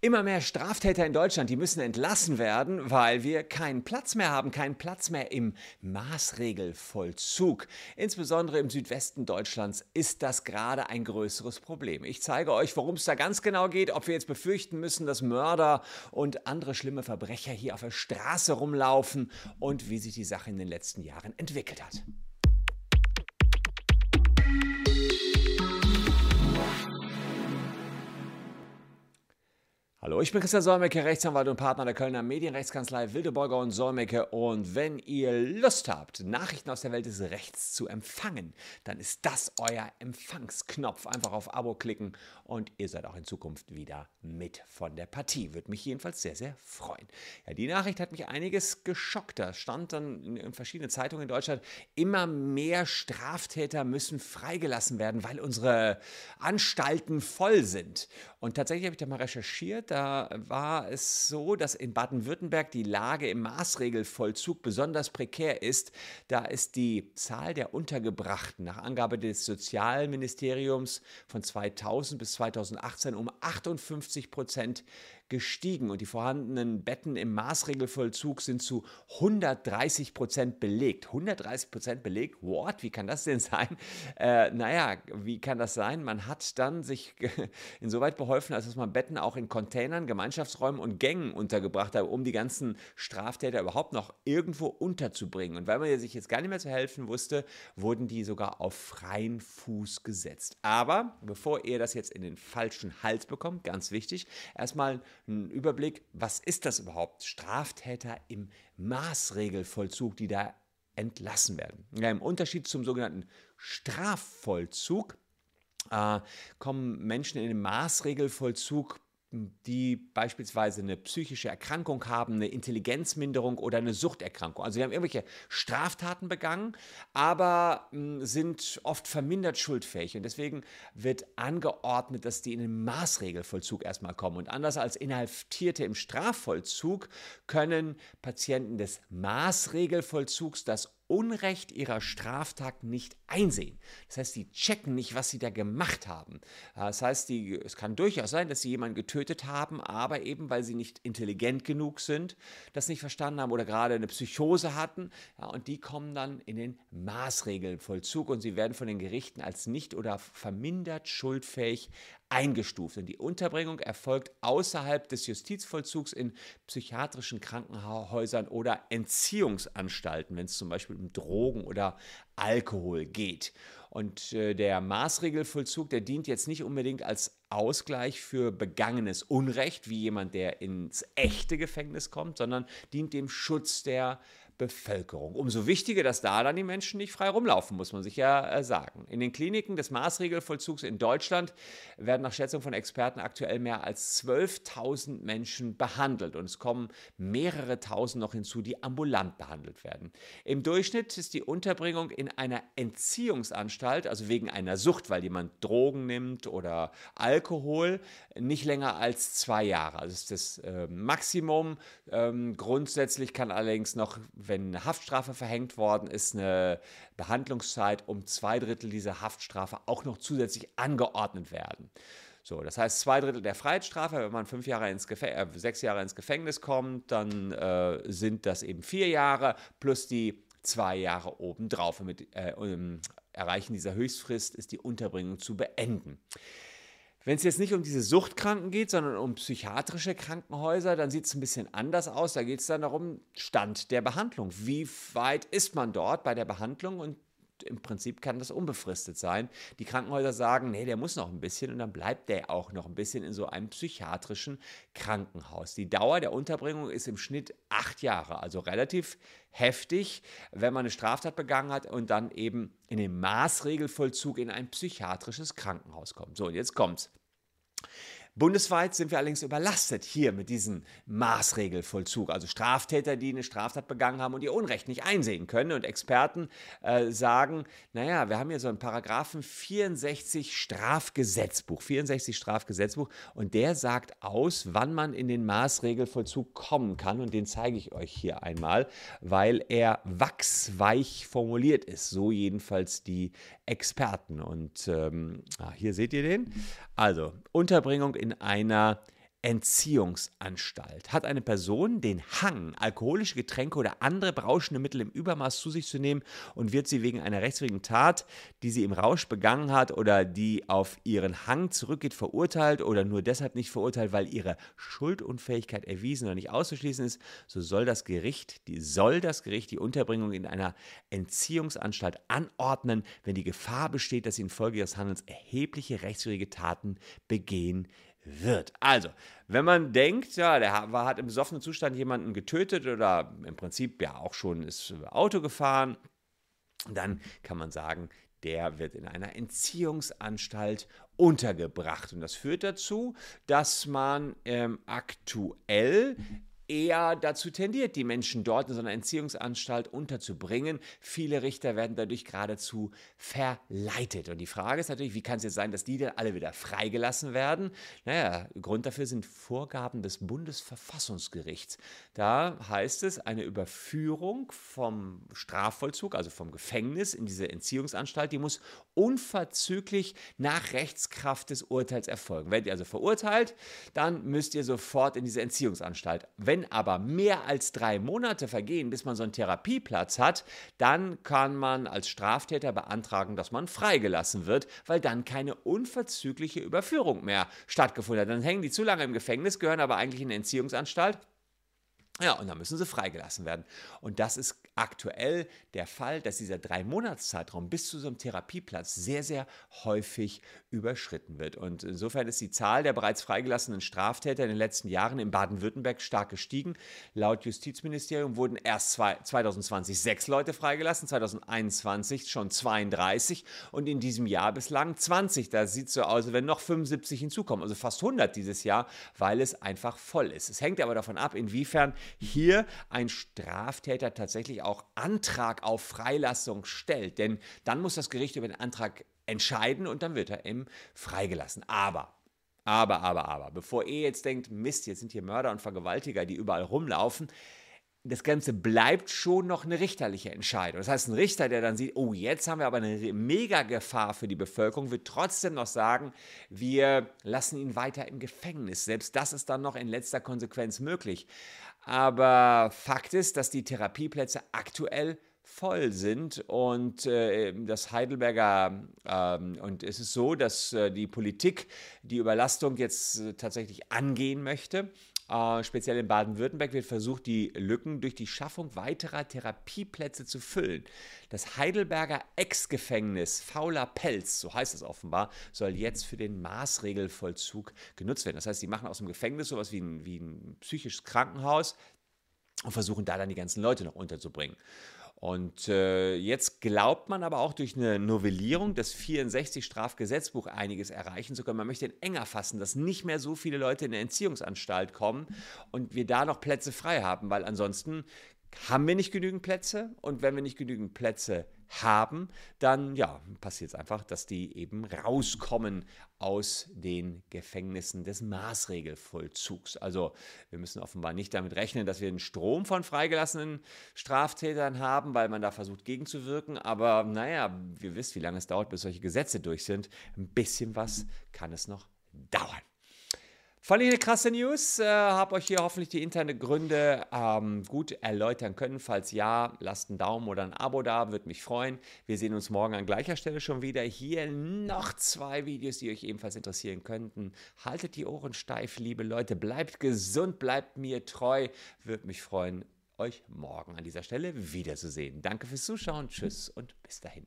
Immer mehr Straftäter in Deutschland, die müssen entlassen werden, weil wir keinen Platz mehr haben, keinen Platz mehr im Maßregelvollzug. Insbesondere im Südwesten Deutschlands ist das gerade ein größeres Problem. Ich zeige euch, worum es da ganz genau geht, ob wir jetzt befürchten müssen, dass Mörder und andere schlimme Verbrecher hier auf der Straße rumlaufen und wie sich die Sache in den letzten Jahren entwickelt hat. Hallo, ich bin Christian Solmecke, Rechtsanwalt und Partner der Kölner Medienrechtskanzlei Wildeborger und Solmecke. Und wenn ihr Lust habt, Nachrichten aus der Welt des Rechts zu empfangen, dann ist das euer Empfangsknopf. Einfach auf Abo klicken und ihr seid auch in Zukunft wieder mit von der Partie. Würde mich jedenfalls sehr, sehr freuen. Ja, die Nachricht hat mich einiges geschockt. Da stand dann in verschiedenen Zeitungen in Deutschland, immer mehr Straftäter müssen freigelassen werden, weil unsere Anstalten voll sind. Und tatsächlich habe ich da mal recherchiert da war es so, dass in Baden-Württemberg die Lage im Maßregelvollzug besonders prekär ist. Da ist die Zahl der Untergebrachten nach Angabe des Sozialministeriums von 2000 bis 2018 um 58 Prozent gestiegen und die vorhandenen Betten im Maßregelvollzug sind zu 130 Prozent belegt. 130 Prozent belegt? What? Wie kann das denn sein? Äh, naja, wie kann das sein? Man hat dann sich insoweit beholfen, als dass man Betten auch in Containern, Gemeinschaftsräumen und Gängen untergebracht hat, um die ganzen Straftäter überhaupt noch irgendwo unterzubringen. Und weil man sich jetzt gar nicht mehr zu helfen wusste, wurden die sogar auf freien Fuß gesetzt. Aber bevor ihr das jetzt in den falschen Hals bekommt, ganz wichtig, erstmal einen Überblick, was ist das überhaupt? Straftäter im Maßregelvollzug, die da entlassen werden. Ja, Im Unterschied zum sogenannten Strafvollzug äh, kommen Menschen in den Maßregelvollzug die beispielsweise eine psychische Erkrankung haben, eine Intelligenzminderung oder eine Suchterkrankung. Also sie haben irgendwelche Straftaten begangen, aber hm, sind oft vermindert schuldfähig. Und deswegen wird angeordnet, dass die in den Maßregelvollzug erstmal kommen. Und anders als Inhaftierte im Strafvollzug können Patienten des Maßregelvollzugs das Unrecht ihrer Straftat nicht einsehen. Das heißt, die checken nicht, was sie da gemacht haben. Das heißt, die, es kann durchaus sein, dass sie jemanden getötet haben, aber eben weil sie nicht intelligent genug sind, das nicht verstanden haben oder gerade eine Psychose hatten. Ja, und die kommen dann in den Maßregelvollzug und sie werden von den Gerichten als nicht oder vermindert schuldfähig eingestuft. Und die Unterbringung erfolgt außerhalb des Justizvollzugs in psychiatrischen Krankenhäusern oder Entziehungsanstalten, wenn es zum Beispiel um Drogen oder Alkohol geht. Und äh, der Maßregelvollzug, der dient jetzt nicht unbedingt als Ausgleich für begangenes Unrecht, wie jemand, der ins echte Gefängnis kommt, sondern dient dem Schutz der Bevölkerung. Umso wichtiger, dass da dann die Menschen nicht frei rumlaufen, muss man sich ja äh, sagen. In den Kliniken des Maßregelvollzugs in Deutschland werden nach Schätzung von Experten aktuell mehr als 12.000 Menschen behandelt und es kommen mehrere tausend noch hinzu, die ambulant behandelt werden. Im Durchschnitt ist die Unterbringung in einer Entziehungsanstalt, also wegen einer Sucht, weil jemand Drogen nimmt oder Alkohol, nicht länger als zwei Jahre. Also ist das äh, Maximum. Ähm, grundsätzlich kann allerdings noch wenn eine Haftstrafe verhängt worden ist, eine Behandlungszeit um zwei Drittel dieser Haftstrafe auch noch zusätzlich angeordnet werden. So, das heißt, zwei Drittel der Freiheitsstrafe, wenn man fünf Jahre ins äh, sechs Jahre ins Gefängnis kommt, dann äh, sind das eben vier Jahre plus die zwei Jahre obendrauf. Mit äh, um Erreichen dieser Höchstfrist ist die Unterbringung zu beenden. Wenn es jetzt nicht um diese Suchtkranken geht, sondern um psychiatrische Krankenhäuser, dann sieht es ein bisschen anders aus. Da geht es dann darum, Stand der Behandlung. Wie weit ist man dort bei der Behandlung und im Prinzip kann das unbefristet sein. Die Krankenhäuser sagen, nee, der muss noch ein bisschen und dann bleibt der auch noch ein bisschen in so einem psychiatrischen Krankenhaus. Die Dauer der Unterbringung ist im Schnitt acht Jahre, also relativ heftig, wenn man eine Straftat begangen hat und dann eben in den Maßregelvollzug in ein psychiatrisches Krankenhaus kommt. So, und jetzt kommt's. Bundesweit sind wir allerdings überlastet hier mit diesem Maßregelvollzug. Also Straftäter, die eine Straftat begangen haben und ihr Unrecht nicht einsehen können. Und Experten äh, sagen, naja, wir haben hier so einen Paragraphen 64 Strafgesetzbuch, 64 Strafgesetzbuch und der sagt aus, wann man in den Maßregelvollzug kommen kann. Und den zeige ich euch hier einmal, weil er wachsweich formuliert ist. So jedenfalls die Experten. Und ähm, ah, hier seht ihr den. Also Unterbringung in einer Entziehungsanstalt. Hat eine Person den Hang, alkoholische Getränke oder andere berauschende Mittel im Übermaß zu sich zu nehmen und wird sie wegen einer rechtswidrigen Tat, die sie im Rausch begangen hat oder die auf ihren Hang zurückgeht, verurteilt oder nur deshalb nicht verurteilt, weil ihre Schuldunfähigkeit erwiesen oder nicht auszuschließen ist, so soll das Gericht, die soll das Gericht die Unterbringung in einer Entziehungsanstalt anordnen, wenn die Gefahr besteht, dass sie infolge ihres Handelns erhebliche rechtswidrige Taten begehen wird. Also, wenn man denkt, ja, der hat im besoffenen Zustand jemanden getötet oder im Prinzip ja auch schon ist Auto gefahren, dann kann man sagen, der wird in einer Entziehungsanstalt untergebracht. Und das führt dazu, dass man ähm, aktuell eher dazu tendiert, die Menschen dort in so einer Entziehungsanstalt unterzubringen. Viele Richter werden dadurch geradezu verleitet. Und die Frage ist natürlich, wie kann es jetzt sein, dass die dann alle wieder freigelassen werden? Naja, Grund dafür sind Vorgaben des Bundesverfassungsgerichts. Da heißt es, eine Überführung vom Strafvollzug, also vom Gefängnis in diese Entziehungsanstalt, die muss unverzüglich nach Rechtskraft des Urteils erfolgen. Werdet ihr also verurteilt, dann müsst ihr sofort in diese Entziehungsanstalt. Wenn wenn aber mehr als drei Monate vergehen, bis man so einen Therapieplatz hat, dann kann man als Straftäter beantragen, dass man freigelassen wird, weil dann keine unverzügliche Überführung mehr stattgefunden hat. Dann hängen die zu lange im Gefängnis, gehören aber eigentlich in eine Entziehungsanstalt. Ja, und dann müssen sie freigelassen werden. Und das ist aktuell der Fall, dass dieser Drei-Monats-Zeitraum bis zu so einem Therapieplatz sehr, sehr häufig überschritten wird. Und insofern ist die Zahl der bereits freigelassenen Straftäter in den letzten Jahren in Baden-Württemberg stark gestiegen. Laut Justizministerium wurden erst 2020 sechs Leute freigelassen, 2021 schon 32 und in diesem Jahr bislang 20. Da sieht es so aus, wenn noch 75 hinzukommen, also fast 100 dieses Jahr, weil es einfach voll ist. Es hängt aber davon ab, inwiefern hier ein Straftäter tatsächlich auch Antrag auf Freilassung stellt. Denn dann muss das Gericht über den Antrag entscheiden und dann wird er eben freigelassen. Aber aber, aber, aber, bevor ihr jetzt denkt, Mist, jetzt sind hier Mörder und Vergewaltiger, die überall rumlaufen, das Ganze bleibt schon noch eine richterliche Entscheidung. Das heißt, ein Richter, der dann sieht, oh, jetzt haben wir aber eine Mega-Gefahr für die Bevölkerung, wird trotzdem noch sagen, wir lassen ihn weiter im Gefängnis. Selbst das ist dann noch in letzter Konsequenz möglich. Aber Fakt ist, dass die Therapieplätze aktuell voll sind und äh, das Heidelberger ähm, und es ist so, dass äh, die Politik die Überlastung jetzt äh, tatsächlich angehen möchte äh, speziell in Baden-Württemberg wird versucht, die Lücken durch die Schaffung weiterer Therapieplätze zu füllen. Das Heidelberger Ex-Gefängnis Fauler Pelz, so heißt es offenbar, soll jetzt für den Maßregelvollzug genutzt werden. Das heißt, sie machen aus dem Gefängnis sowas wie ein, wie ein psychisches Krankenhaus und versuchen da dann die ganzen Leute noch unterzubringen. Und äh, jetzt glaubt man aber auch durch eine Novellierung des 64 Strafgesetzbuch einiges erreichen zu können. Man möchte ihn enger fassen, dass nicht mehr so viele Leute in eine Entziehungsanstalt kommen und wir da noch Plätze frei haben, weil ansonsten haben wir nicht genügend Plätze und wenn wir nicht genügend Plätze haben, dann ja, passiert es einfach, dass die eben rauskommen aus den Gefängnissen des Maßregelvollzugs. Also wir müssen offenbar nicht damit rechnen, dass wir einen Strom von freigelassenen Straftätern haben, weil man da versucht gegenzuwirken. Aber naja, wir wissen, wie lange es dauert, bis solche Gesetze durch sind. Ein bisschen was kann es noch dauern. Fand ich eine krasse News. Äh, habe euch hier hoffentlich die interne Gründe ähm, gut erläutern können. Falls ja, lasst einen Daumen oder ein Abo da, würde mich freuen. Wir sehen uns morgen an gleicher Stelle schon wieder. Hier noch zwei Videos, die euch ebenfalls interessieren könnten. Haltet die Ohren steif, liebe Leute. Bleibt gesund, bleibt mir treu. Würde mich freuen, euch morgen an dieser Stelle wiederzusehen. Danke fürs Zuschauen. Tschüss und bis dahin.